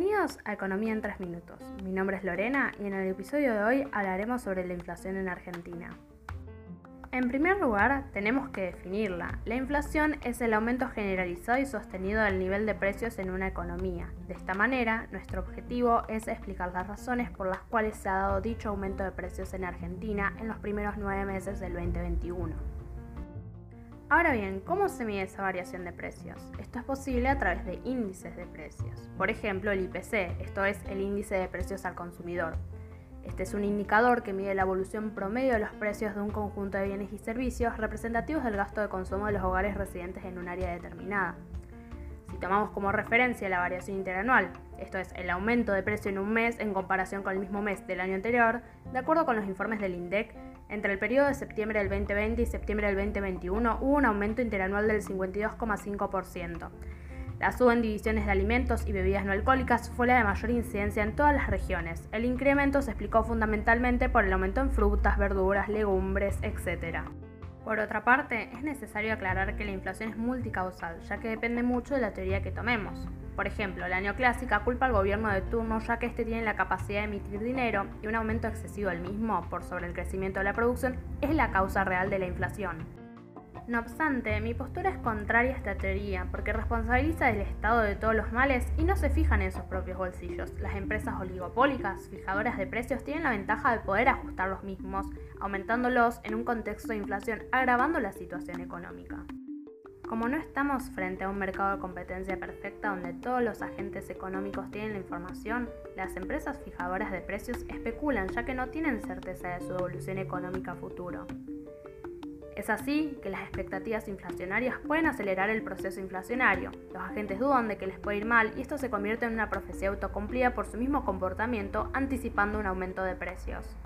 Bienvenidos a Economía en 3 Minutos. Mi nombre es Lorena y en el episodio de hoy hablaremos sobre la inflación en Argentina. En primer lugar, tenemos que definirla. La inflación es el aumento generalizado y sostenido del nivel de precios en una economía. De esta manera, nuestro objetivo es explicar las razones por las cuales se ha dado dicho aumento de precios en Argentina en los primeros nueve meses del 2021. Ahora bien, ¿cómo se mide esa variación de precios? Esto es posible a través de índices de precios. Por ejemplo, el IPC, esto es el índice de precios al consumidor. Este es un indicador que mide la evolución promedio de los precios de un conjunto de bienes y servicios representativos del gasto de consumo de los hogares residentes en un área determinada. Si tomamos como referencia la variación interanual, esto es el aumento de precio en un mes en comparación con el mismo mes del año anterior, de acuerdo con los informes del INDEC, entre el periodo de septiembre del 2020 y septiembre del 2021 hubo un aumento interanual del 52,5%. La suba en divisiones de alimentos y bebidas no alcohólicas fue la de mayor incidencia en todas las regiones. El incremento se explicó fundamentalmente por el aumento en frutas, verduras, legumbres, etc. Por otra parte, es necesario aclarar que la inflación es multicausal, ya que depende mucho de la teoría que tomemos. Por ejemplo, la neoclásica culpa al gobierno de turno ya que éste tiene la capacidad de emitir dinero y un aumento excesivo del mismo por sobre el crecimiento de la producción es la causa real de la inflación. No obstante, mi postura es contraria a esta teoría, porque responsabiliza del Estado de todos los males y no se fijan en sus propios bolsillos. Las empresas oligopólicas, fijadoras de precios, tienen la ventaja de poder ajustar los mismos, aumentándolos en un contexto de inflación, agravando la situación económica. Como no estamos frente a un mercado de competencia perfecta donde todos los agentes económicos tienen la información, las empresas fijadoras de precios especulan ya que no tienen certeza de su evolución económica futuro. Es así que las expectativas inflacionarias pueden acelerar el proceso inflacionario. Los agentes dudan de que les puede ir mal y esto se convierte en una profecía autocumplida por su mismo comportamiento, anticipando un aumento de precios.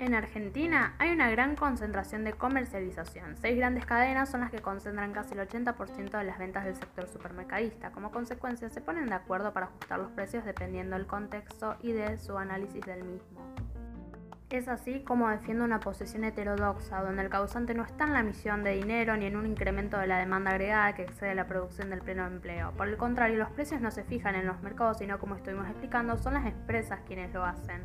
En Argentina hay una gran concentración de comercialización. Seis grandes cadenas son las que concentran casi el 80% de las ventas del sector supermercadista. Como consecuencia, se ponen de acuerdo para ajustar los precios dependiendo del contexto y de su análisis del mismo. Es así como defiende una posición heterodoxa, donde el causante no está en la emisión de dinero ni en un incremento de la demanda agregada que excede la producción del pleno empleo. Por el contrario, los precios no se fijan en los mercados, sino como estuvimos explicando, son las empresas quienes lo hacen.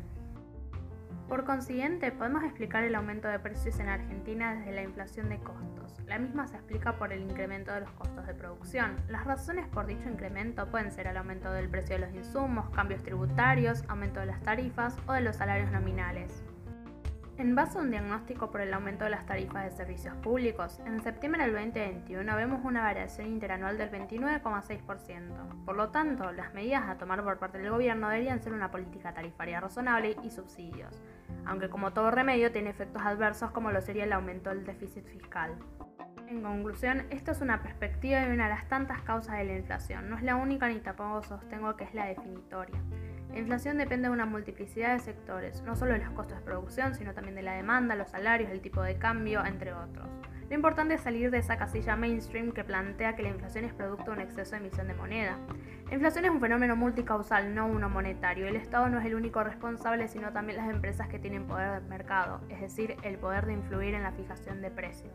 Por consiguiente, podemos explicar el aumento de precios en Argentina desde la inflación de costos. La misma se explica por el incremento de los costos de producción. Las razones por dicho incremento pueden ser el aumento del precio de los insumos, cambios tributarios, aumento de las tarifas o de los salarios nominales. En base a un diagnóstico por el aumento de las tarifas de servicios públicos, en septiembre del 2021 vemos una variación interanual del 29,6%. Por lo tanto, las medidas a tomar por parte del gobierno deberían ser una política tarifaria razonable y subsidios, aunque como todo remedio tiene efectos adversos como lo sería el aumento del déficit fiscal. En conclusión, esto es una perspectiva de una de las tantas causas de la inflación. No es la única ni tampoco sostengo que es la definitoria. La inflación depende de una multiplicidad de sectores, no solo de los costos de producción, sino también de la demanda, los salarios, el tipo de cambio, entre otros. Lo importante es salir de esa casilla mainstream que plantea que la inflación es producto de un exceso de emisión de moneda. La inflación es un fenómeno multicausal, no uno monetario. El Estado no es el único responsable, sino también las empresas que tienen poder de mercado, es decir, el poder de influir en la fijación de precios.